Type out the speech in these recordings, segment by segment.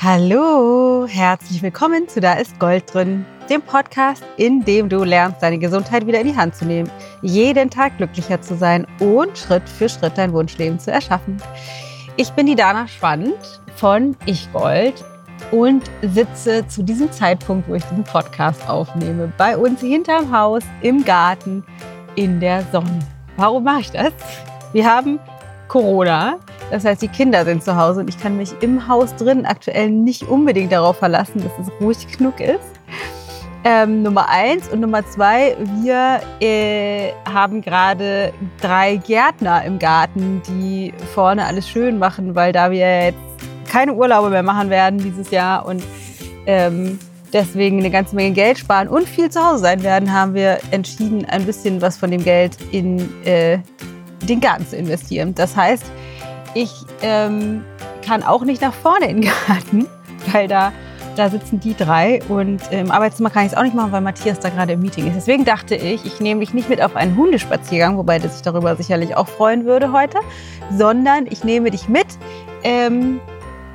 Hallo, herzlich willkommen zu Da ist Gold drin, dem Podcast, in dem du lernst, deine Gesundheit wieder in die Hand zu nehmen, jeden Tag glücklicher zu sein und Schritt für Schritt dein Wunschleben zu erschaffen. Ich bin die Dana Schwand von Ich Gold und sitze zu diesem Zeitpunkt, wo ich diesen Podcast aufnehme, bei uns hinterm Haus im Garten in der Sonne. Warum mache ich das? Wir haben Corona. Das heißt, die Kinder sind zu Hause und ich kann mich im Haus drin aktuell nicht unbedingt darauf verlassen, dass es ruhig genug ist. Ähm, Nummer eins und Nummer zwei, wir äh, haben gerade drei Gärtner im Garten, die vorne alles schön machen, weil da wir jetzt keine Urlaube mehr machen werden dieses Jahr und ähm, deswegen eine ganze Menge Geld sparen und viel zu Hause sein werden, haben wir entschieden, ein bisschen was von dem Geld in äh, den Garten zu investieren. Das heißt, ich ähm, kann auch nicht nach vorne in den Garten, weil da, da sitzen die drei und im Arbeitszimmer kann ich es auch nicht machen, weil Matthias da gerade im Meeting ist. Deswegen dachte ich, ich nehme dich nicht mit auf einen Hundespaziergang, wobei der sich darüber sicherlich auch freuen würde heute, sondern ich nehme dich mit ähm,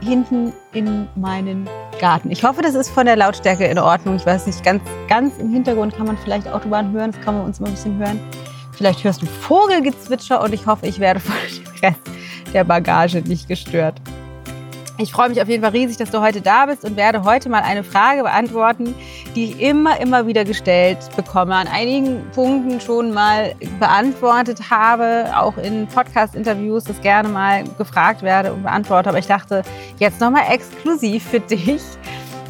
hinten in meinen Garten. Ich hoffe, das ist von der Lautstärke in Ordnung. Ich weiß nicht, ganz, ganz im Hintergrund kann man vielleicht Autobahn hören, das kann man uns mal ein bisschen hören. Vielleicht hörst du Vogelgezwitscher und ich hoffe, ich werde von dem Rest der Bagage nicht gestört. Ich freue mich auf jeden Fall riesig, dass du heute da bist und werde heute mal eine Frage beantworten, die ich immer, immer wieder gestellt bekomme, an einigen Punkten schon mal beantwortet habe, auch in Podcast-Interviews das gerne mal gefragt werde und beantworte. Aber ich dachte, jetzt nochmal exklusiv für dich,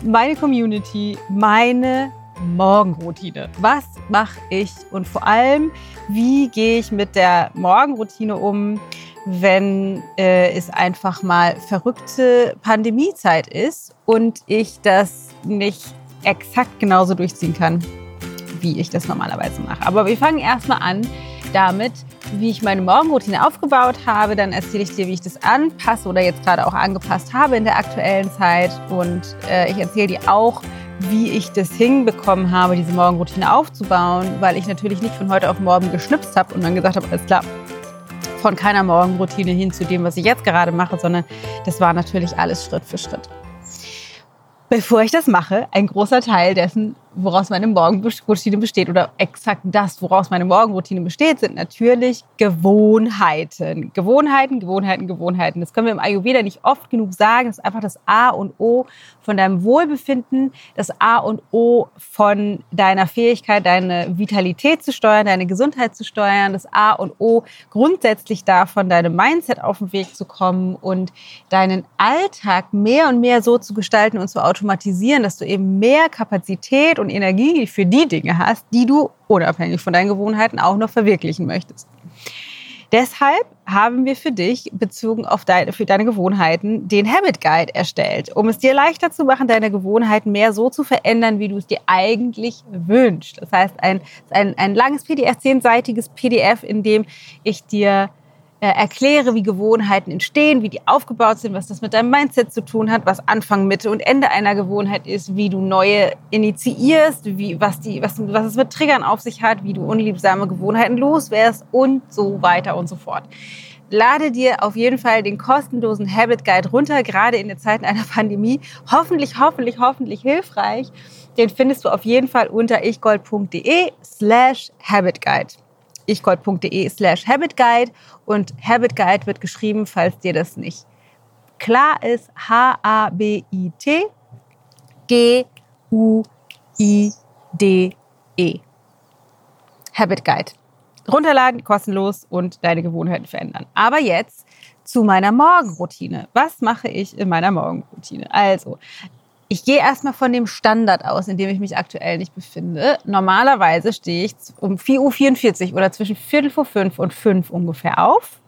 meine Community, meine Morgenroutine. Was mache ich und vor allem, wie gehe ich mit der Morgenroutine um, wenn äh, es einfach mal verrückte Pandemiezeit ist und ich das nicht exakt genauso durchziehen kann, wie ich das normalerweise mache. Aber wir fangen erstmal an damit, wie ich meine Morgenroutine aufgebaut habe. Dann erzähle ich dir, wie ich das anpasse oder jetzt gerade auch angepasst habe in der aktuellen Zeit. Und äh, ich erzähle dir auch, wie ich das hinbekommen habe, diese Morgenroutine aufzubauen, weil ich natürlich nicht von heute auf morgen geschnipst habe und dann gesagt habe, alles klar, von keiner Morgenroutine hin zu dem, was ich jetzt gerade mache, sondern das war natürlich alles Schritt für Schritt. Bevor ich das mache, ein großer Teil dessen, woraus meine Morgenroutine besteht oder exakt das, woraus meine Morgenroutine besteht, sind natürlich Gewohnheiten. Gewohnheiten, Gewohnheiten, Gewohnheiten. Das können wir im Ayurveda nicht oft genug sagen. Das ist einfach das A und O von deinem Wohlbefinden, das A und O von deiner Fähigkeit, deine Vitalität zu steuern, deine Gesundheit zu steuern, das A und O grundsätzlich davon, deinem Mindset auf den Weg zu kommen und deinen Alltag mehr und mehr so zu gestalten und zu automatisieren, dass du eben mehr Kapazität und Energie für die Dinge hast, die du unabhängig von deinen Gewohnheiten auch noch verwirklichen möchtest. Deshalb haben wir für dich bezogen auf deine, für deine Gewohnheiten den Habit Guide erstellt, um es dir leichter zu machen, deine Gewohnheiten mehr so zu verändern, wie du es dir eigentlich wünschst. Das heißt, ein, ein, ein langes PDF, zehnseitiges PDF, in dem ich dir äh, erkläre, wie Gewohnheiten entstehen, wie die aufgebaut sind, was das mit deinem Mindset zu tun hat, was Anfang, Mitte und Ende einer Gewohnheit ist, wie du neue initiierst, wie, was, die, was, was es mit Triggern auf sich hat, wie du unliebsame Gewohnheiten loswärst und so weiter und so fort. Lade dir auf jeden Fall den kostenlosen Habit Guide runter, gerade in den Zeiten einer Pandemie. Hoffentlich, hoffentlich, hoffentlich hilfreich. Den findest du auf jeden Fall unter ichgold.de slash Habit Guide ichgold.de slash habitguide und Habit Guide wird geschrieben, falls dir das nicht klar ist, H-A-B-I-T G-U-I-D-E. Habit Guide. Runterladen, kostenlos und deine Gewohnheiten verändern. Aber jetzt zu meiner Morgenroutine. Was mache ich in meiner Morgenroutine? Also, ich gehe erstmal von dem Standard aus, in dem ich mich aktuell nicht befinde. Normalerweise stehe ich um 4.44 Uhr oder zwischen Viertel vor fünf und fünf ungefähr auf.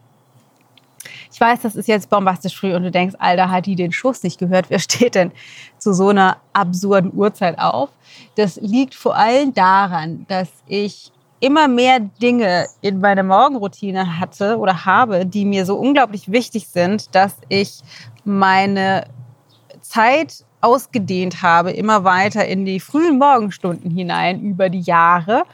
Ich weiß, das ist jetzt bombastisch früh und du denkst, Alter, hat die den Schuss nicht gehört? Wer steht denn zu so einer absurden Uhrzeit auf? Das liegt vor allem daran, dass ich immer mehr Dinge in meiner Morgenroutine hatte oder habe, die mir so unglaublich wichtig sind, dass ich meine Zeit ausgedehnt habe, immer weiter in die frühen Morgenstunden hinein über die Jahre.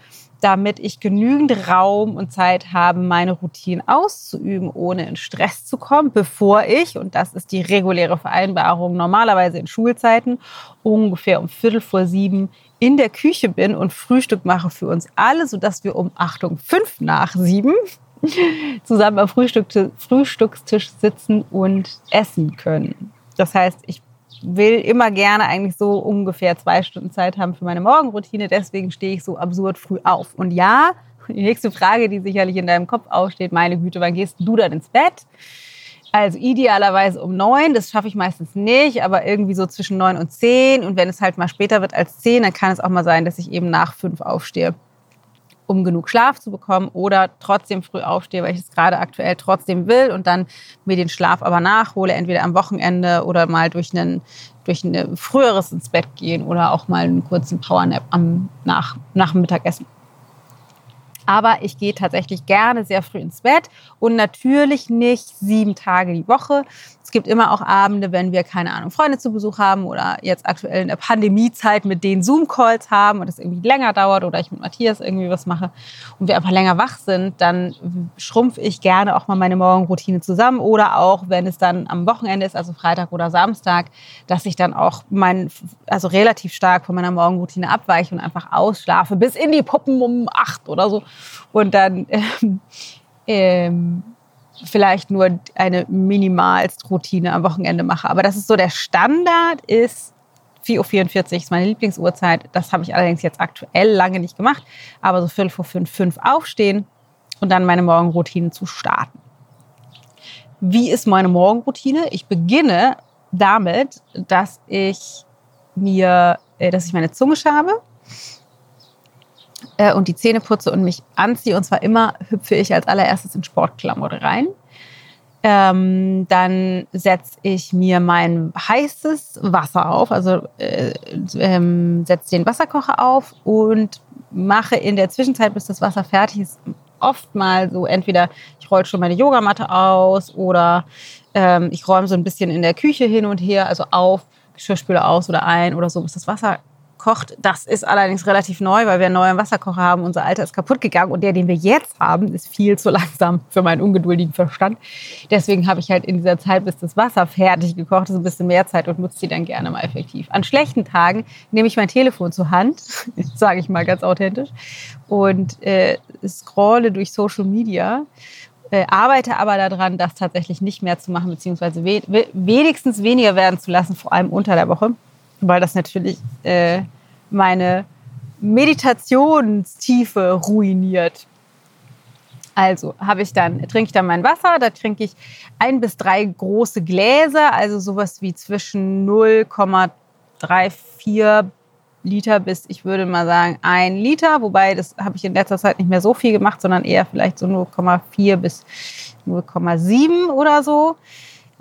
damit ich genügend Raum und Zeit habe, meine Routinen auszuüben, ohne in Stress zu kommen, bevor ich, und das ist die reguläre Vereinbarung normalerweise in Schulzeiten, ungefähr um Viertel vor sieben in der Küche bin und Frühstück mache für uns alle, sodass wir um Achtung fünf nach sieben zusammen am Frühstückstisch sitzen und essen können. Das heißt, ich will immer gerne eigentlich so ungefähr zwei Stunden Zeit haben für meine Morgenroutine. Deswegen stehe ich so absurd früh auf. Und ja, die nächste Frage, die sicherlich in deinem Kopf aufsteht, meine Güte, wann gehst du dann ins Bett? Also idealerweise um neun, das schaffe ich meistens nicht, aber irgendwie so zwischen neun und zehn. Und wenn es halt mal später wird als zehn, dann kann es auch mal sein, dass ich eben nach fünf aufstehe um genug Schlaf zu bekommen oder trotzdem früh aufstehe, weil ich es gerade aktuell trotzdem will und dann mir den Schlaf aber nachhole, entweder am Wochenende oder mal durch einen durch ein früheres ins Bett gehen oder auch mal einen kurzen Powernap am nach, nach dem Mittagessen. Aber ich gehe tatsächlich gerne sehr früh ins Bett und natürlich nicht sieben Tage die Woche. Es gibt immer auch Abende, wenn wir, keine Ahnung, Freunde zu Besuch haben oder jetzt aktuell in der Pandemiezeit mit denen Zoom-Calls haben und es irgendwie länger dauert oder ich mit Matthias irgendwie was mache und wir einfach länger wach sind, dann schrumpfe ich gerne auch mal meine Morgenroutine zusammen oder auch, wenn es dann am Wochenende ist, also Freitag oder Samstag, dass ich dann auch mein, also relativ stark von meiner Morgenroutine abweiche und einfach ausschlafe bis in die Puppen um acht oder so und dann ähm, ähm, vielleicht nur eine Minimalstroutine am Wochenende mache. Aber das ist so der Standard, ist 4.44 Uhr ist meine Lieblingsuhrzeit. Das habe ich allerdings jetzt aktuell lange nicht gemacht. Aber so Viertel vor fünf, fünf aufstehen und dann meine Morgenroutine zu starten. Wie ist meine Morgenroutine? Ich beginne damit, dass ich mir, äh, dass ich meine Zunge schabe äh, und die Zähne putze und mich anziehe. Und zwar immer hüpfe ich als allererstes in Sportklamotte rein. Ähm, dann setze ich mir mein heißes Wasser auf, also äh, ähm, setze den Wasserkocher auf und mache in der Zwischenzeit, bis das Wasser fertig ist, oft mal so entweder ich roll schon meine Yogamatte aus oder ähm, ich räume so ein bisschen in der Küche hin und her, also auf, Geschirrspüler aus oder ein oder so, bis das Wasser kocht. Das ist allerdings relativ neu, weil wir einen neuen Wasserkocher haben. Unser alter ist kaputt gegangen und der, den wir jetzt haben, ist viel zu langsam für meinen ungeduldigen Verstand. Deswegen habe ich halt in dieser Zeit, bis das Wasser fertig gekocht ist, ein bisschen mehr Zeit und nutze die dann gerne mal effektiv. An schlechten Tagen nehme ich mein Telefon zur Hand, sage ich mal ganz authentisch, und äh, scrolle durch Social Media äh, arbeite aber daran, das tatsächlich nicht mehr zu machen, beziehungsweise we wenigstens weniger werden zu lassen, vor allem unter der Woche weil das natürlich äh, meine Meditationstiefe ruiniert. Also habe ich dann, trinke ich dann mein Wasser, da trinke ich ein bis drei große Gläser, also sowas wie zwischen 0,34 Liter bis, ich würde mal sagen, ein Liter, wobei das habe ich in letzter Zeit nicht mehr so viel gemacht, sondern eher vielleicht so 0,4 bis 0,7 oder so.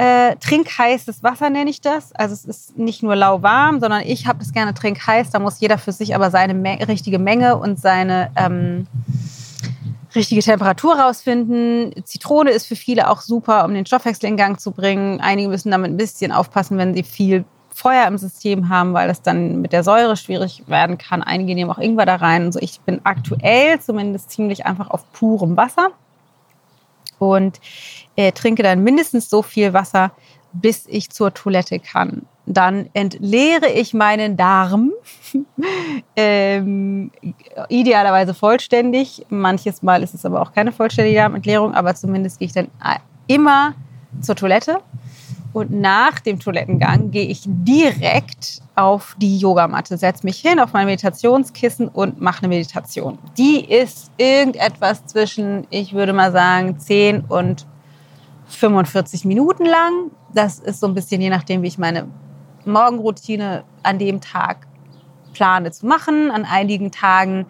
Äh, trinkheißes Wasser nenne ich das. Also es ist nicht nur lauwarm, sondern ich habe das gerne trinkheiß. Da muss jeder für sich aber seine Me richtige Menge und seine ähm, richtige Temperatur rausfinden. Zitrone ist für viele auch super, um den Stoffwechsel in Gang zu bringen. Einige müssen damit ein bisschen aufpassen, wenn sie viel Feuer im System haben, weil es dann mit der Säure schwierig werden kann. Einige nehmen auch Ingwer da rein. Also ich bin aktuell zumindest ziemlich einfach auf purem Wasser und äh, trinke dann mindestens so viel Wasser, bis ich zur Toilette kann. Dann entleere ich meinen Darm, ähm, idealerweise vollständig. Manches Mal ist es aber auch keine vollständige Darmentleerung, aber zumindest gehe ich dann äh, immer zur Toilette. Und nach dem Toilettengang gehe ich direkt auf die Yogamatte, setze mich hin auf mein Meditationskissen und mache eine Meditation. Die ist irgendetwas zwischen, ich würde mal sagen, 10 und 45 Minuten lang. Das ist so ein bisschen je nachdem, wie ich meine Morgenroutine an dem Tag plane zu machen. An einigen Tagen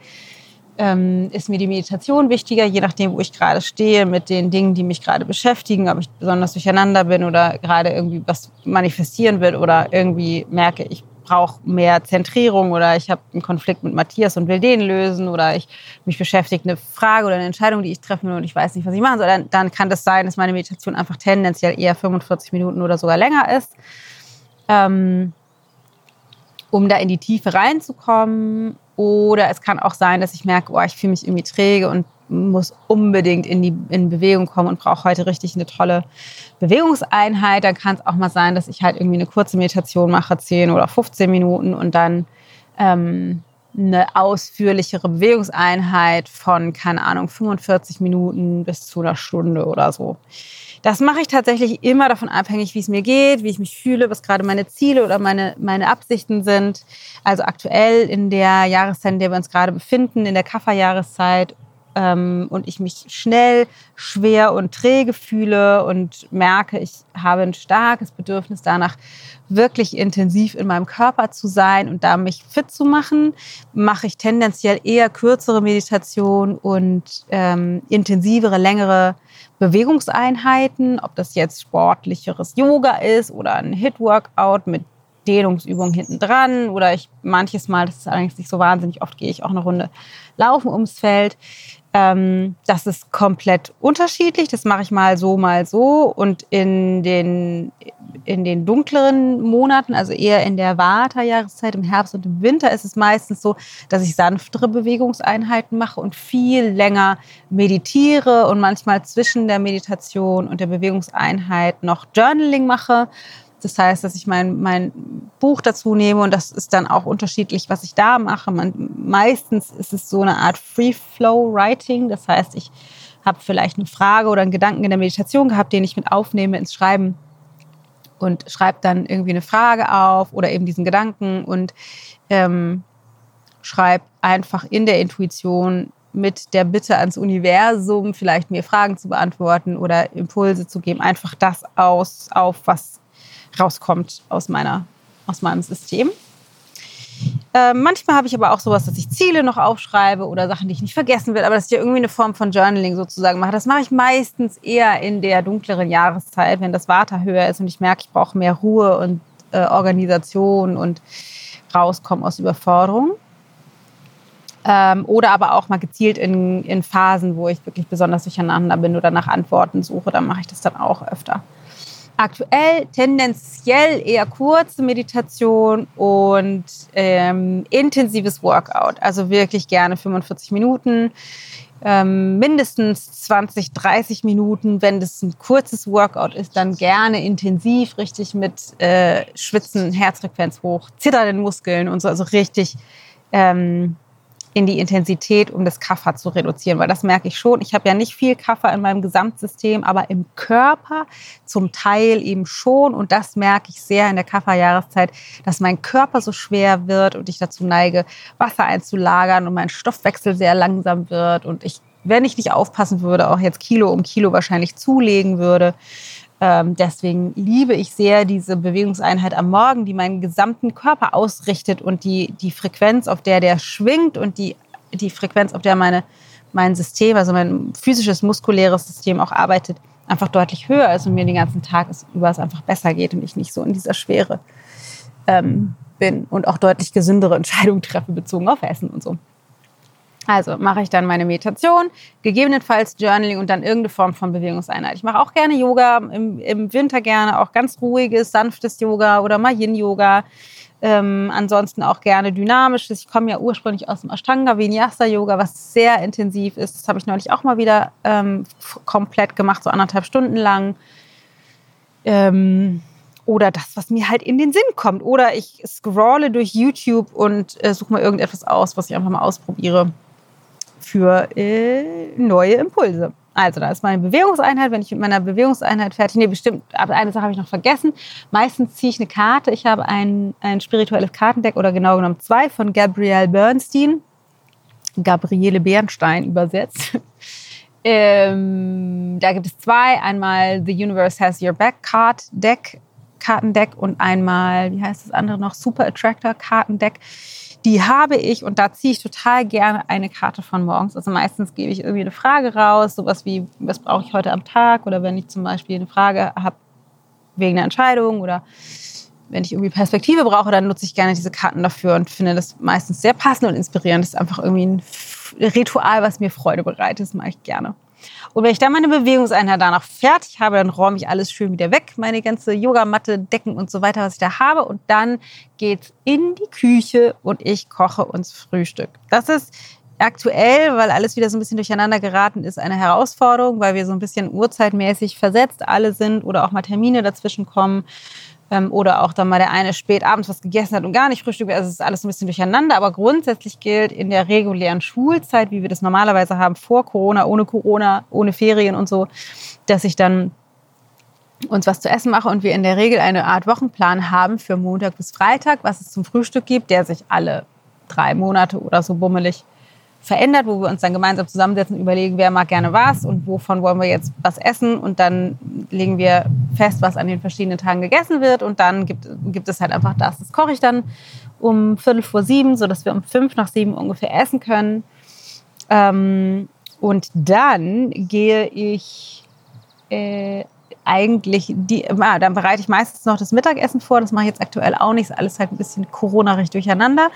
ähm, ist mir die Meditation wichtiger, je nachdem, wo ich gerade stehe, mit den Dingen, die mich gerade beschäftigen, ob ich besonders durcheinander bin oder gerade irgendwie was manifestieren will oder irgendwie merke, ich brauche mehr Zentrierung oder ich habe einen Konflikt mit Matthias und will den lösen oder ich mich beschäftigt eine Frage oder eine Entscheidung, die ich treffen will und ich weiß nicht, was ich machen soll, dann, dann kann das sein, dass meine Meditation einfach tendenziell eher 45 Minuten oder sogar länger ist. Ähm, um da in die Tiefe reinzukommen, Oder es kann auch sein, dass ich merke, oh, ich fühle mich irgendwie träge und muss unbedingt in die in Bewegung kommen und brauche heute richtig eine tolle Bewegungseinheit. Dann kann es auch mal sein, dass ich halt irgendwie eine kurze Meditation mache, 10 oder 15 Minuten und dann ähm, eine ausführlichere Bewegungseinheit von, keine Ahnung, 45 Minuten bis zu einer Stunde oder so. Das mache ich tatsächlich immer davon abhängig, wie es mir geht, wie ich mich fühle, was gerade meine Ziele oder meine, meine Absichten sind. Also aktuell in der Jahreszeit, in der wir uns gerade befinden, in der Kafferjahreszeit ähm, und ich mich schnell, schwer und träge fühle und merke, ich habe ein starkes Bedürfnis danach, wirklich intensiv in meinem Körper zu sein und da mich fit zu machen, mache ich tendenziell eher kürzere Meditation und ähm, intensivere, längere Bewegungseinheiten, ob das jetzt sportlicheres Yoga ist oder ein Hit-Workout mit Dehnungsübungen hinten dran oder ich manches Mal, das ist allerdings nicht so wahnsinnig oft, gehe ich auch eine Runde laufen ums Feld. Ähm, das ist komplett unterschiedlich. Das mache ich mal so, mal so. Und in den, in den dunkleren Monaten, also eher in der Vata-Jahreszeit, im Herbst und im Winter, ist es meistens so, dass ich sanftere Bewegungseinheiten mache und viel länger meditiere und manchmal zwischen der Meditation und der Bewegungseinheit noch Journaling mache. Das heißt, dass ich mein, mein Buch dazu nehme und das ist dann auch unterschiedlich, was ich da mache. Man, meistens ist es so eine Art Free-Flow-Writing. Das heißt, ich habe vielleicht eine Frage oder einen Gedanken in der Meditation gehabt, den ich mit aufnehme ins Schreiben und schreibe dann irgendwie eine Frage auf oder eben diesen Gedanken und ähm, schreibe einfach in der Intuition mit der Bitte ans Universum, vielleicht mir Fragen zu beantworten oder Impulse zu geben, einfach das aus, auf, was rauskommt aus, meiner, aus meinem System. Äh, manchmal habe ich aber auch sowas, dass ich Ziele noch aufschreibe oder Sachen, die ich nicht vergessen will, aber dass ich ja irgendwie eine Form von Journaling sozusagen mache. Das mache ich meistens eher in der dunkleren Jahreszeit, wenn das Water höher ist und ich merke, ich brauche mehr Ruhe und äh, Organisation und rauskommen aus Überforderung. Ähm, oder aber auch mal gezielt in, in Phasen, wo ich wirklich besonders durcheinander bin oder nach Antworten suche, dann mache ich das dann auch öfter. Aktuell tendenziell eher kurze Meditation und ähm, intensives Workout. Also wirklich gerne 45 Minuten, ähm, mindestens 20, 30 Minuten. Wenn das ein kurzes Workout ist, dann gerne intensiv, richtig mit äh, Schwitzen, Herzfrequenz hoch, zitternden Muskeln und so. Also richtig ähm, in die Intensität, um das Kaffer zu reduzieren. Weil das merke ich schon. Ich habe ja nicht viel Kaffer in meinem Gesamtsystem, aber im Körper zum Teil eben schon. Und das merke ich sehr in der Kafferjahreszeit, dass mein Körper so schwer wird und ich dazu neige, Wasser einzulagern und mein Stoffwechsel sehr langsam wird. Und ich, wenn ich nicht aufpassen würde, auch jetzt Kilo um Kilo wahrscheinlich zulegen würde. Ähm, deswegen liebe ich sehr diese Bewegungseinheit am Morgen, die meinen gesamten Körper ausrichtet und die, die Frequenz, auf der der schwingt und die, die Frequenz, auf der meine, mein System, also mein physisches, muskuläres System auch arbeitet, einfach deutlich höher ist und mir den ganzen Tag über es einfach besser geht und ich nicht so in dieser Schwere ähm, bin und auch deutlich gesündere Entscheidungen treffe bezogen auf Essen und so. Also mache ich dann meine Meditation, gegebenenfalls Journaling und dann irgendeine Form von Bewegungseinheit. Ich mache auch gerne Yoga, im, im Winter gerne auch ganz ruhiges, sanftes Yoga oder mal Yin-Yoga. Ähm, ansonsten auch gerne dynamisches. Ich komme ja ursprünglich aus dem Ashtanga Vinyasa Yoga, was sehr intensiv ist. Das habe ich neulich auch mal wieder ähm, komplett gemacht, so anderthalb Stunden lang. Ähm, oder das, was mir halt in den Sinn kommt. Oder ich scrolle durch YouTube und äh, suche mal irgendetwas aus, was ich einfach mal ausprobiere für äh, neue Impulse. Also, da ist meine Bewegungseinheit. Wenn ich mit meiner Bewegungseinheit fertig, nee, bestimmt, aber eine Sache habe ich noch vergessen. Meistens ziehe ich eine Karte. Ich habe ein, ein spirituelles Kartendeck oder genau genommen zwei von Gabrielle Bernstein. Gabriele Bernstein übersetzt. ähm, da gibt es zwei. Einmal The Universe Has Your Back Card Deck, Kartendeck und einmal, wie heißt das andere noch? Super Attractor Kartendeck die habe ich und da ziehe ich total gerne eine Karte von morgens. Also meistens gebe ich irgendwie eine Frage raus, sowas wie, was brauche ich heute am Tag? Oder wenn ich zum Beispiel eine Frage habe wegen einer Entscheidung oder wenn ich irgendwie Perspektive brauche, dann nutze ich gerne diese Karten dafür und finde das meistens sehr passend und inspirierend. Das ist einfach irgendwie ein Ritual, was mir Freude bereitet. Das mache ich gerne. Und wenn ich dann meine Bewegungseinheit danach fertig habe, dann räume ich alles schön wieder weg, meine ganze Yogamatte, Decken und so weiter, was ich da habe. Und dann geht's in die Küche und ich koche uns Frühstück. Das ist aktuell, weil alles wieder so ein bisschen durcheinander geraten ist, eine Herausforderung, weil wir so ein bisschen uhrzeitmäßig versetzt alle sind oder auch mal Termine dazwischen kommen ähm, oder auch dann mal der eine spät abends was gegessen hat und gar nicht frühstückt. Also es ist alles ein bisschen durcheinander, aber grundsätzlich gilt in der regulären Schulzeit, wie wir das normalerweise haben, vor Corona, ohne Corona, ohne Ferien und so, dass ich dann uns was zu essen mache und wir in der Regel eine Art Wochenplan haben für Montag bis Freitag, was es zum Frühstück gibt, der sich alle drei Monate oder so bummelig verändert, wo wir uns dann gemeinsam zusammensetzen überlegen, wer mag gerne was und wovon wollen wir jetzt was essen. Und dann legen wir fest, was an den verschiedenen Tagen gegessen wird. Und dann gibt, gibt es halt einfach das. Das koche ich dann um Viertel vor sieben, sodass wir um fünf nach sieben ungefähr essen können. Ähm, und dann gehe ich äh, eigentlich, die, ah, dann bereite ich meistens noch das Mittagessen vor. Das mache ich jetzt aktuell auch nicht. Ist alles halt ein bisschen Corona-recht durcheinander.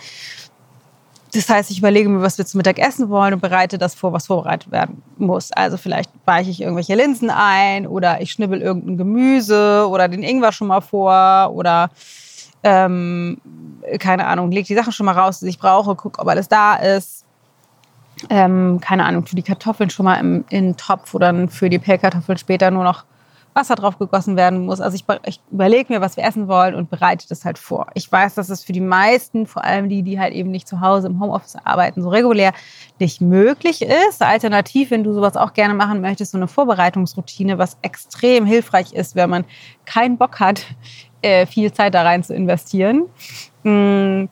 Das heißt, ich überlege mir, was wir zum Mittag essen wollen und bereite das vor, was vorbereitet werden muss. Also vielleicht weiche ich irgendwelche Linsen ein oder ich schnibbel irgendein Gemüse oder den Ingwer schon mal vor oder ähm, keine Ahnung, lege die Sachen schon mal raus, die ich brauche, gucke, ob alles da ist. Ähm, keine Ahnung, tue die Kartoffeln schon mal im, in den Topf oder für die Pellkartoffeln später nur noch Wasser drauf gegossen werden muss. Also ich, ich überlege mir, was wir essen wollen und bereite das halt vor. Ich weiß, dass es für die meisten, vor allem die, die halt eben nicht zu Hause im Homeoffice arbeiten, so regulär nicht möglich ist. Alternativ, wenn du sowas auch gerne machen möchtest, so eine Vorbereitungsroutine, was extrem hilfreich ist, wenn man keinen Bock hat, äh, viel Zeit da rein zu investieren mm,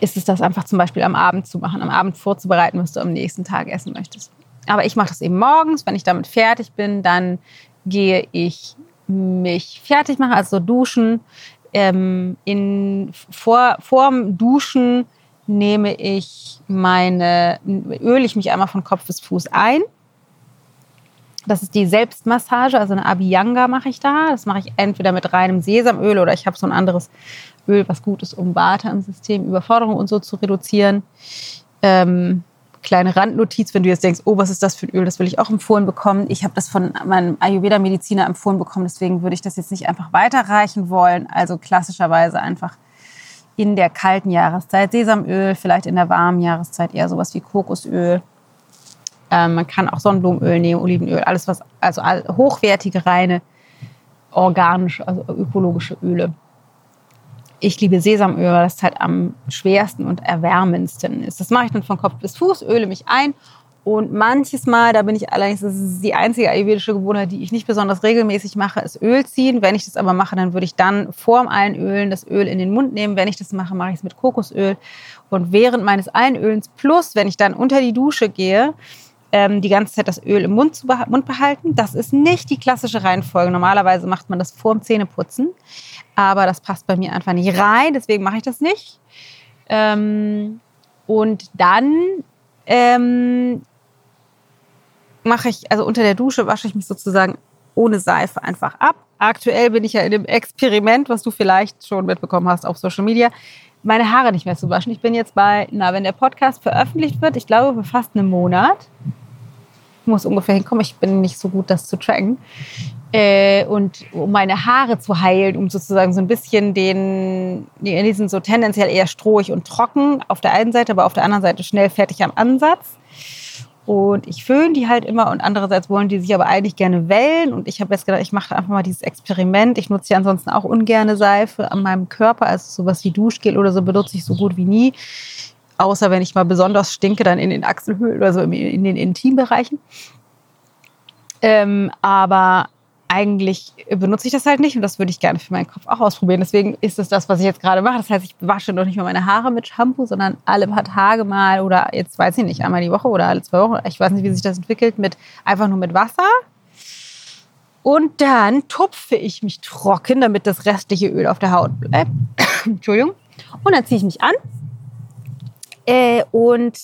ist es das einfach zum Beispiel am Abend zu machen, am Abend vorzubereiten, was du am nächsten Tag essen möchtest. Aber ich mache das eben morgens, wenn ich damit fertig bin, dann gehe ich mich fertig machen, also duschen. Ähm, in, vor, vorm Duschen nehme ich meine, öle ich mich einmal von Kopf bis Fuß ein. Das ist die Selbstmassage, also eine Abhyanga mache ich da. Das mache ich entweder mit reinem Sesamöl oder ich habe so ein anderes Öl, was gut ist, um Vata im System, Überforderung und so zu reduzieren. Ähm, kleine Randnotiz, wenn du jetzt denkst, oh, was ist das für ein Öl, das will ich auch empfohlen bekommen. Ich habe das von meinem Ayurveda-Mediziner empfohlen bekommen, deswegen würde ich das jetzt nicht einfach weiterreichen wollen. Also klassischerweise einfach in der kalten Jahreszeit Sesamöl, vielleicht in der warmen Jahreszeit eher sowas wie Kokosöl. Ähm, man kann auch Sonnenblumenöl nehmen, Olivenöl, alles was, also hochwertige, reine, organische, also ökologische Öle. Ich liebe Sesamöl, weil das halt am schwersten und erwärmendsten ist. Das mache ich dann von Kopf bis Fuß, öle mich ein. Und manches Mal, da bin ich allerdings, das ist die einzige ayurvedische Gewohnheit, die ich nicht besonders regelmäßig mache, ist Öl ziehen. Wenn ich das aber mache, dann würde ich dann vorm Einölen das Öl in den Mund nehmen. Wenn ich das mache, mache ich es mit Kokosöl. Und während meines Einölens plus, wenn ich dann unter die Dusche gehe, ähm, die ganze Zeit das Öl im Mund, zu Mund behalten. Das ist nicht die klassische Reihenfolge. Normalerweise macht man das vorm Zähneputzen aber das passt bei mir einfach nicht rein, deswegen mache ich das nicht. Ähm, und dann ähm, mache ich, also unter der Dusche wasche ich mich sozusagen ohne Seife einfach ab. Aktuell bin ich ja in dem Experiment, was du vielleicht schon mitbekommen hast auf Social Media, meine Haare nicht mehr zu waschen. Ich bin jetzt bei, na, wenn der Podcast veröffentlicht wird, ich glaube, für fast einen Monat, muss ungefähr hinkommen. Ich bin nicht so gut, das zu tracken. Äh, und um meine Haare zu heilen, um sozusagen so ein bisschen den, die sind so tendenziell eher strohig und trocken auf der einen Seite, aber auf der anderen Seite schnell fertig am Ansatz. Und ich föhne die halt immer und andererseits wollen die sich aber eigentlich gerne wellen. Und ich habe jetzt gedacht, ich mache einfach mal dieses Experiment. Ich nutze ja ansonsten auch ungerne Seife an meinem Körper, also sowas wie Duschgel oder so benutze ich so gut wie nie. Außer wenn ich mal besonders stinke, dann in den Achselhöhlen oder so in den Intimbereichen. Ähm, aber eigentlich benutze ich das halt nicht und das würde ich gerne für meinen Kopf auch ausprobieren. Deswegen ist es das, was ich jetzt gerade mache. Das heißt, ich wasche noch nicht mal meine Haare mit Shampoo, sondern alle paar Tage mal oder jetzt weiß ich nicht, einmal die Woche oder alle zwei Wochen. Ich weiß nicht, wie sich das entwickelt, mit einfach nur mit Wasser. Und dann tupfe ich mich trocken, damit das restliche Öl auf der Haut bleibt. Entschuldigung. Und dann ziehe ich mich an äh, und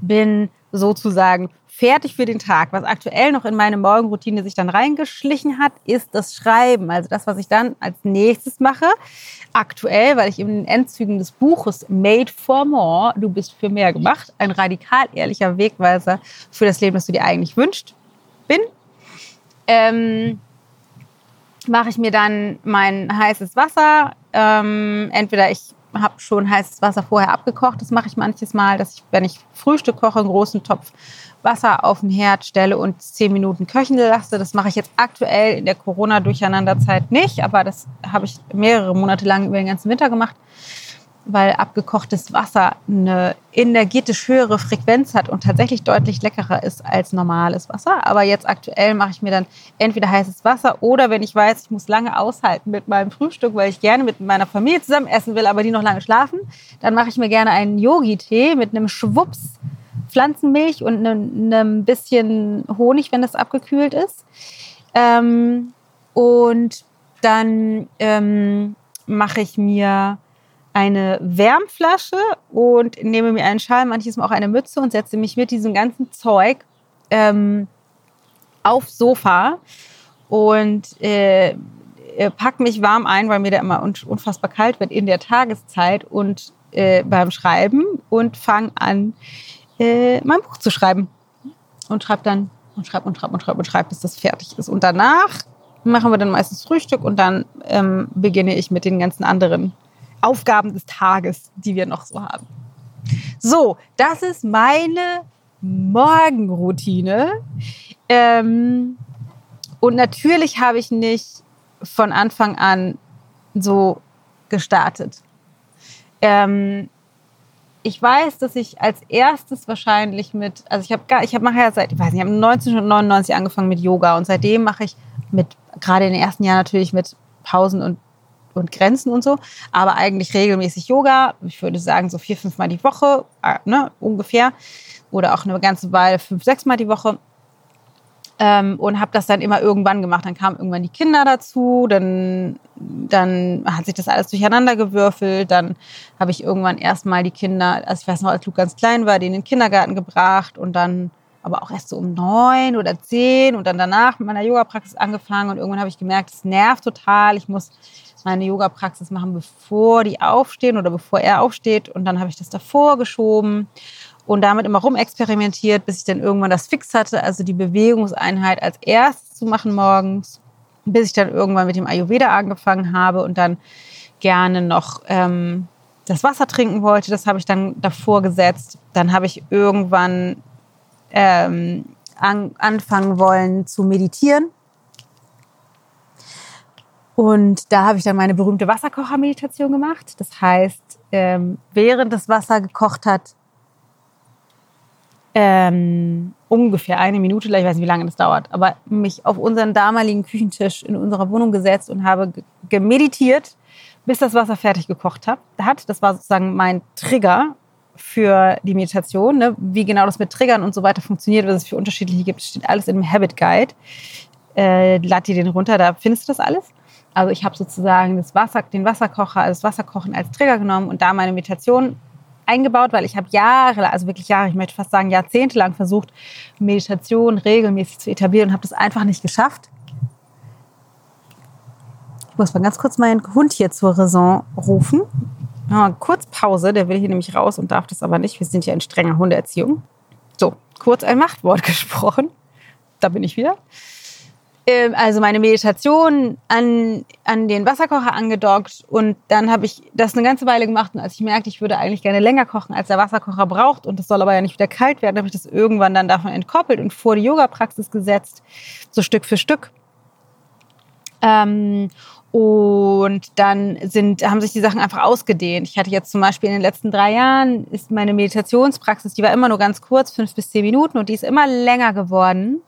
bin sozusagen fertig für den Tag. Was aktuell noch in meine Morgenroutine sich dann reingeschlichen hat, ist das Schreiben. Also das, was ich dann als nächstes mache. Aktuell, weil ich in den Endzügen des Buches Made for More, du bist für mehr gemacht, ein radikal ehrlicher Wegweiser für das Leben, das du dir eigentlich wünschst, bin, ähm, mache ich mir dann mein heißes Wasser. Ähm, entweder ich habe schon heißes Wasser vorher abgekocht, das mache ich manches Mal, dass ich, wenn ich Frühstück koche, einen großen Topf Wasser auf den Herd stelle und zehn Minuten köcheln lasse. Das mache ich jetzt aktuell in der Corona-Durcheinanderzeit nicht, aber das habe ich mehrere Monate lang über den ganzen Winter gemacht weil abgekochtes Wasser eine energetisch höhere Frequenz hat und tatsächlich deutlich leckerer ist als normales Wasser. Aber jetzt aktuell mache ich mir dann entweder heißes Wasser oder wenn ich weiß, ich muss lange aushalten mit meinem Frühstück, weil ich gerne mit meiner Familie zusammen essen will, aber die noch lange schlafen, dann mache ich mir gerne einen Yogi-Tee mit einem Schwupps Pflanzenmilch und einem, einem bisschen Honig, wenn das abgekühlt ist. Ähm, und dann ähm, mache ich mir eine Wärmflasche und nehme mir einen Schal, manches Mal auch eine Mütze und setze mich mit diesem ganzen Zeug ähm, aufs Sofa und äh, äh pack mich warm ein, weil mir da immer unfassbar kalt wird in der Tageszeit und äh, beim Schreiben und fange an, äh, mein Buch zu schreiben. Und schreibe dann und schreibe und schreibe und schreibe und schreibe, bis das fertig ist. Und danach machen wir dann meistens Frühstück und dann ähm, beginne ich mit den ganzen anderen Aufgaben des Tages, die wir noch so haben. So, das ist meine Morgenroutine. Ähm, und natürlich habe ich nicht von Anfang an so gestartet. Ähm, ich weiß, dass ich als erstes wahrscheinlich mit, also ich habe ich habe nachher seit, ich weiß nicht, ich habe 1999 angefangen mit Yoga und seitdem mache ich mit, gerade in den ersten Jahren natürlich mit Pausen und und Grenzen und so, aber eigentlich regelmäßig Yoga. Ich würde sagen, so vier, fünf Mal die Woche, äh, ne, ungefähr. Oder auch eine ganze Weile fünf, sechs Mal die Woche. Ähm, und habe das dann immer irgendwann gemacht. Dann kamen irgendwann die Kinder dazu, dann, dann hat sich das alles durcheinander gewürfelt. Dann habe ich irgendwann erstmal die Kinder, also ich weiß noch, als Luke ganz klein war, die in den Kindergarten gebracht und dann aber auch erst so um neun oder zehn und dann danach mit meiner Yoga-Praxis angefangen und irgendwann habe ich gemerkt, es nervt total. Ich muss meine Yoga-Praxis machen, bevor die aufstehen oder bevor er aufsteht. Und dann habe ich das davor geschoben und damit immer rumexperimentiert, bis ich dann irgendwann das fix hatte, also die Bewegungseinheit als erstes zu machen morgens, bis ich dann irgendwann mit dem Ayurveda angefangen habe und dann gerne noch ähm, das Wasser trinken wollte. Das habe ich dann davor gesetzt. Dann habe ich irgendwann ähm, an, anfangen wollen zu meditieren. Und da habe ich dann meine berühmte Wasserkochermeditation gemacht. Das heißt, ähm, während das Wasser gekocht hat, ähm, ungefähr eine Minute, ich weiß nicht, wie lange das dauert, aber mich auf unseren damaligen Küchentisch in unserer Wohnung gesetzt und habe gemeditiert, bis das Wasser fertig gekocht hat. Das war sozusagen mein Trigger für die Meditation. Ne? Wie genau das mit Triggern und so weiter funktioniert, was es für unterschiedliche gibt, steht alles in dem Habit Guide. Äh, lad dir den runter, da findest du das alles. Also ich habe sozusagen das Wasser, den Wasserkocher, das Wasserkochen als Trigger genommen und da meine Meditation eingebaut, weil ich habe Jahre, also wirklich Jahre, ich möchte fast sagen jahrzehntelang versucht, Meditation regelmäßig zu etablieren und habe das einfach nicht geschafft. Ich muss mal ganz kurz meinen Hund hier zur Raison rufen. Ja, kurz Pause, der will hier nämlich raus und darf das aber nicht. Wir sind ja in strenger Hundeerziehung. So, kurz ein Machtwort gesprochen. Da bin ich wieder. Ähm, also meine Meditation an, an den Wasserkocher angedockt und dann habe ich das eine ganze Weile gemacht und als ich merkte, ich würde eigentlich gerne länger kochen, als der Wasserkocher braucht und das soll aber ja nicht wieder kalt werden, habe ich das irgendwann dann davon entkoppelt und vor die Yoga-Praxis gesetzt, so Stück für Stück. Ähm, und dann sind, haben sich die Sachen einfach ausgedehnt. Ich hatte jetzt zum Beispiel in den letzten drei Jahren ist meine Meditationspraxis, die war immer nur ganz kurz, fünf bis zehn Minuten und die ist immer länger geworden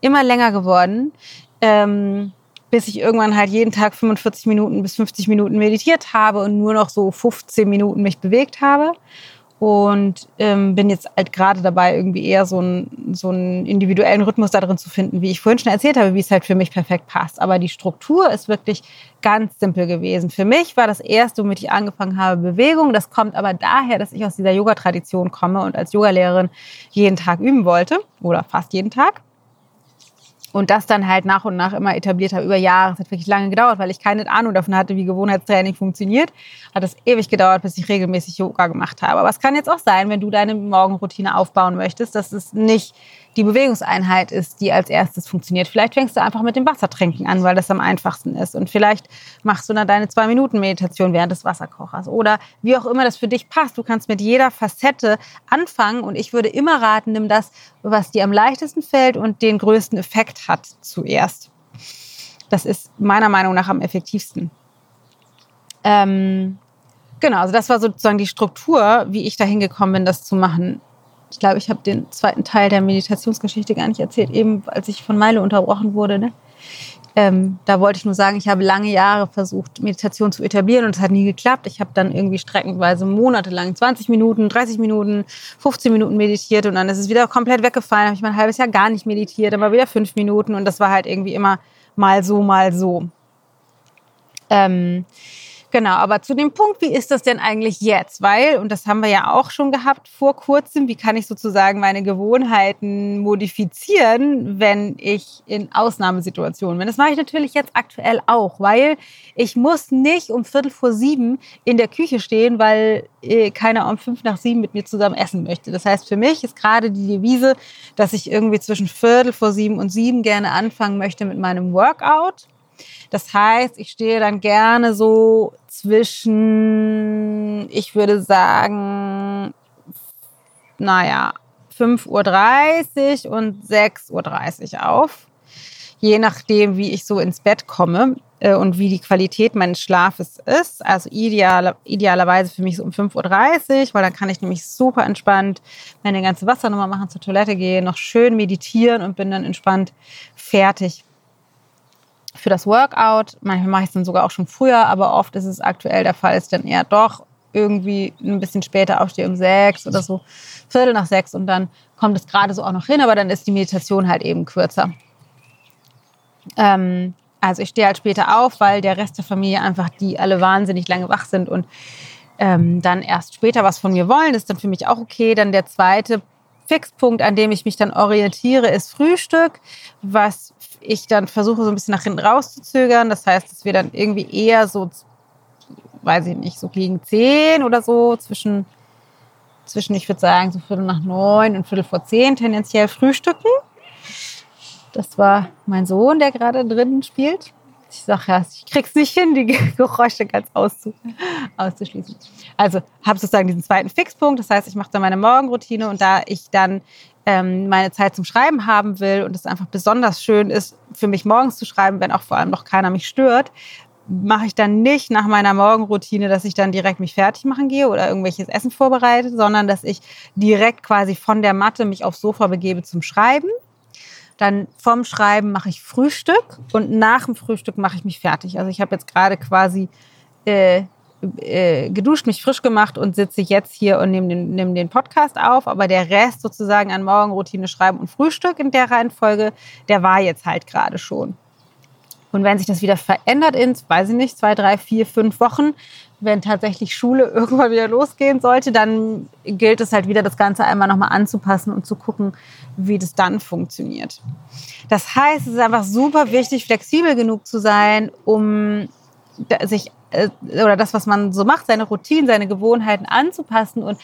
immer länger geworden, ähm, bis ich irgendwann halt jeden Tag 45 Minuten bis 50 Minuten meditiert habe und nur noch so 15 Minuten mich bewegt habe. Und ähm, bin jetzt halt gerade dabei, irgendwie eher so, ein, so einen individuellen Rhythmus da drin zu finden, wie ich vorhin schon erzählt habe, wie es halt für mich perfekt passt. Aber die Struktur ist wirklich ganz simpel gewesen. Für mich war das erste, womit ich angefangen habe, Bewegung. Das kommt aber daher, dass ich aus dieser Yoga-Tradition komme und als Yogalehrerin jeden Tag üben wollte oder fast jeden Tag und das dann halt nach und nach immer etabliert habe über Jahre. Es hat wirklich lange gedauert, weil ich keine Ahnung davon hatte, wie Gewohnheitstraining funktioniert. Hat es ewig gedauert, bis ich regelmäßig Yoga gemacht habe. Aber es kann jetzt auch sein, wenn du deine Morgenroutine aufbauen möchtest, dass es nicht die Bewegungseinheit ist, die als erstes funktioniert. Vielleicht fängst du einfach mit dem Wassertrinken an, weil das am einfachsten ist. Und vielleicht machst du dann deine zwei Minuten Meditation während des Wasserkochers. Oder wie auch immer das für dich passt. Du kannst mit jeder Facette anfangen. Und ich würde immer raten, nimm das, was dir am leichtesten fällt und den größten Effekt hat zuerst. Das ist meiner Meinung nach am effektivsten. Ähm, genau, also das war sozusagen die Struktur, wie ich dahin gekommen bin, das zu machen. Ich glaube, ich habe den zweiten Teil der Meditationsgeschichte gar nicht erzählt, eben als ich von Meile unterbrochen wurde. Ne? Ähm, da wollte ich nur sagen, ich habe lange Jahre versucht, Meditation zu etablieren und es hat nie geklappt. Ich habe dann irgendwie streckenweise monatelang 20 Minuten, 30 Minuten, 15 Minuten meditiert und dann ist es wieder komplett weggefallen. Habe ich mal ein halbes Jahr gar nicht meditiert, dann war wieder fünf Minuten und das war halt irgendwie immer mal so, mal so. Ähm, Genau, aber zu dem Punkt, wie ist das denn eigentlich jetzt? Weil, und das haben wir ja auch schon gehabt vor kurzem, wie kann ich sozusagen meine Gewohnheiten modifizieren, wenn ich in Ausnahmesituationen bin? Das mache ich natürlich jetzt aktuell auch, weil ich muss nicht um Viertel vor sieben in der Küche stehen, weil äh, keiner um fünf nach sieben mit mir zusammen essen möchte. Das heißt, für mich ist gerade die Devise, dass ich irgendwie zwischen Viertel vor sieben und sieben gerne anfangen möchte mit meinem Workout. Das heißt, ich stehe dann gerne so zwischen, ich würde sagen, naja, 5.30 Uhr und 6.30 Uhr auf. Je nachdem, wie ich so ins Bett komme äh, und wie die Qualität meines Schlafes ist. Also ideal, idealerweise für mich so um 5.30 Uhr, weil dann kann ich nämlich super entspannt meine ganze Wassernummer machen, zur Toilette gehen, noch schön meditieren und bin dann entspannt fertig für das Workout. Manchmal mache ich es dann sogar auch schon früher, aber oft ist es aktuell der Fall, ist dann eher doch irgendwie ein bisschen später aufstehe um sechs oder so, Viertel nach sechs und dann kommt es gerade so auch noch hin, aber dann ist die Meditation halt eben kürzer. Ähm, also ich stehe halt später auf, weil der Rest der Familie einfach, die alle wahnsinnig lange wach sind und ähm, dann erst später was von mir wollen, ist dann für mich auch okay. Dann der zweite Fixpunkt, an dem ich mich dann orientiere, ist Frühstück, was ich dann versuche so ein bisschen nach hinten rauszuzögern. Das heißt, dass wir dann irgendwie eher so, weiß ich nicht, so gegen zehn oder so zwischen, zwischen ich würde sagen, so Viertel nach neun und Viertel vor zehn tendenziell frühstücken. Das war mein Sohn, der gerade drinnen spielt. Ich sage ja, ich krieg's nicht hin, die Geräusche ganz auszu auszuschließen. Also habe sozusagen diesen zweiten Fixpunkt. Das heißt, ich mache dann meine Morgenroutine und da ich dann ähm, meine Zeit zum Schreiben haben will und es einfach besonders schön ist, für mich morgens zu schreiben, wenn auch vor allem noch keiner mich stört, mache ich dann nicht nach meiner Morgenroutine, dass ich dann direkt mich fertig machen gehe oder irgendwelches Essen vorbereite, sondern dass ich direkt quasi von der Matte mich aufs Sofa begebe zum Schreiben. Dann vom Schreiben mache ich Frühstück und nach dem Frühstück mache ich mich fertig. Also ich habe jetzt gerade quasi äh, äh, geduscht, mich frisch gemacht und sitze jetzt hier und nehme den, nehme den Podcast auf. Aber der Rest sozusagen an Morgenroutine, Schreiben und Frühstück in der Reihenfolge, der war jetzt halt gerade schon. Und wenn sich das wieder verändert in, weiß ich nicht, zwei, drei, vier, fünf Wochen, wenn tatsächlich Schule irgendwann wieder losgehen sollte, dann gilt es halt wieder, das Ganze einmal nochmal anzupassen und zu gucken, wie das dann funktioniert. Das heißt, es ist einfach super wichtig, flexibel genug zu sein, um sich äh, oder das, was man so macht, seine Routinen, seine Gewohnheiten anzupassen und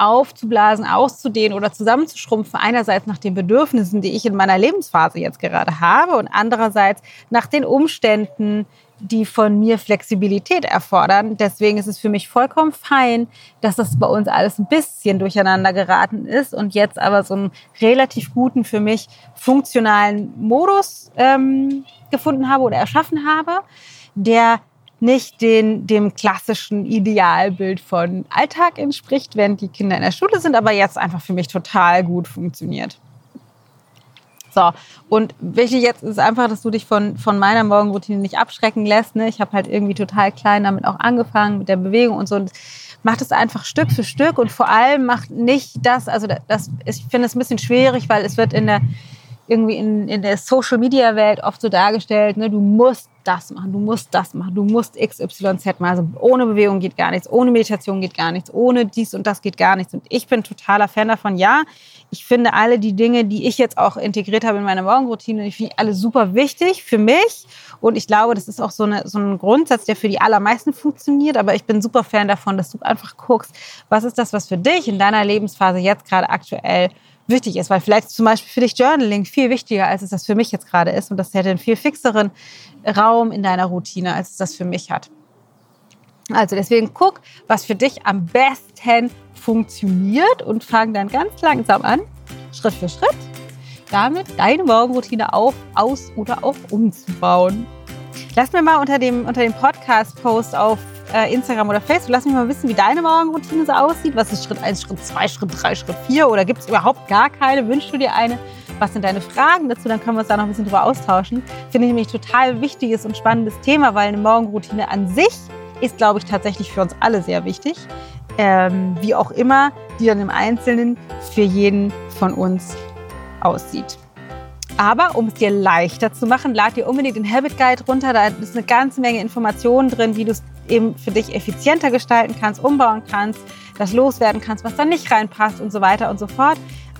aufzublasen, auszudehnen oder zusammenzuschrumpfen. Einerseits nach den Bedürfnissen, die ich in meiner Lebensphase jetzt gerade habe und andererseits nach den Umständen, die von mir Flexibilität erfordern. Deswegen ist es für mich vollkommen fein, dass das bei uns alles ein bisschen durcheinander geraten ist und jetzt aber so einen relativ guten für mich funktionalen Modus ähm, gefunden habe oder erschaffen habe, der nicht den, dem klassischen Idealbild von Alltag entspricht, wenn die Kinder in der Schule sind, aber jetzt einfach für mich total gut funktioniert. So, und wichtig jetzt ist einfach, dass du dich von, von meiner Morgenroutine nicht abschrecken lässt. Ne? Ich habe halt irgendwie total klein damit auch angefangen, mit der Bewegung und so. Und macht es einfach Stück für Stück und vor allem macht nicht das, also das, ich finde es ein bisschen schwierig, weil es wird in der irgendwie in, in der Social Media Welt oft so dargestellt, ne, du musst das machen, du musst das machen, du musst XYZ machen. Also ohne Bewegung geht gar nichts, ohne Meditation geht gar nichts, ohne dies und das geht gar nichts. Und ich bin totaler Fan davon. Ja, ich finde alle die Dinge, die ich jetzt auch integriert habe in meine Morgenroutine, ich finde alle super wichtig für mich. Und ich glaube, das ist auch so, eine, so ein Grundsatz, der für die allermeisten funktioniert. Aber ich bin super Fan davon, dass du einfach guckst, was ist das, was für dich in deiner Lebensphase jetzt gerade aktuell wichtig ist, weil vielleicht zum Beispiel für dich Journaling viel wichtiger, als es das für mich jetzt gerade ist und das hätte einen viel fixeren Raum in deiner Routine, als es das für mich hat. Also deswegen guck, was für dich am besten funktioniert und fang dann ganz langsam an, Schritt für Schritt, damit deine Morgenroutine auf, aus oder auch umzubauen. Lass mir mal unter dem, unter dem Podcast-Post auf äh, Instagram oder Facebook, lass mich mal wissen, wie deine Morgenroutine so aussieht. Was ist Schritt 1, Schritt 2, Schritt 3, Schritt 4 oder gibt es überhaupt gar keine? Wünschst du dir eine? Was sind deine Fragen dazu? Dann können wir uns da noch ein bisschen drüber austauschen. Finde ich nämlich total wichtiges und spannendes Thema, weil eine Morgenroutine an sich ist, glaube ich, tatsächlich für uns alle sehr wichtig. Ähm, wie auch immer, die dann im Einzelnen für jeden von uns aussieht. Aber um es dir leichter zu machen, lad dir unbedingt den Habit Guide runter. Da ist eine ganze Menge Informationen drin, wie du es eben für dich effizienter gestalten kannst, umbauen kannst, das loswerden kannst, was da nicht reinpasst und so weiter und so fort.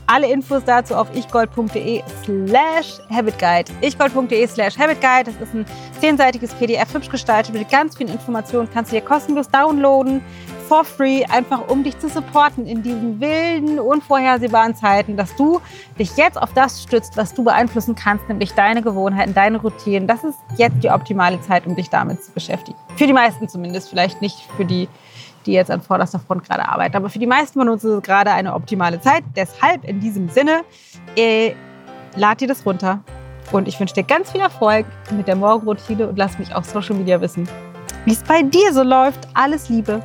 Alle Infos dazu auf ichgold.de slash habitguide. ichgold.de slash habitguide. Das ist ein zehnseitiges PDF, hübsch gestaltet mit ganz vielen Informationen. Kannst du dir kostenlos downloaden, for free, einfach um dich zu supporten in diesen wilden, unvorhersehbaren Zeiten, dass du dich jetzt auf das stützt, was du beeinflussen kannst, nämlich deine Gewohnheiten, deine Routinen. Das ist jetzt die optimale Zeit, um dich damit zu beschäftigen. Für die meisten zumindest, vielleicht nicht für die die jetzt an vorderster Front gerade arbeiten. Aber für die meisten von uns ist es gerade eine optimale Zeit. Deshalb in diesem Sinne, äh, lad dir das runter. Und ich wünsche dir ganz viel Erfolg mit der Morgenroutine und lass mich auf Social Media wissen, wie es bei dir so läuft. Alles Liebe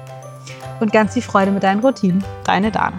und ganz viel Freude mit deinen Routinen. Deine Dana.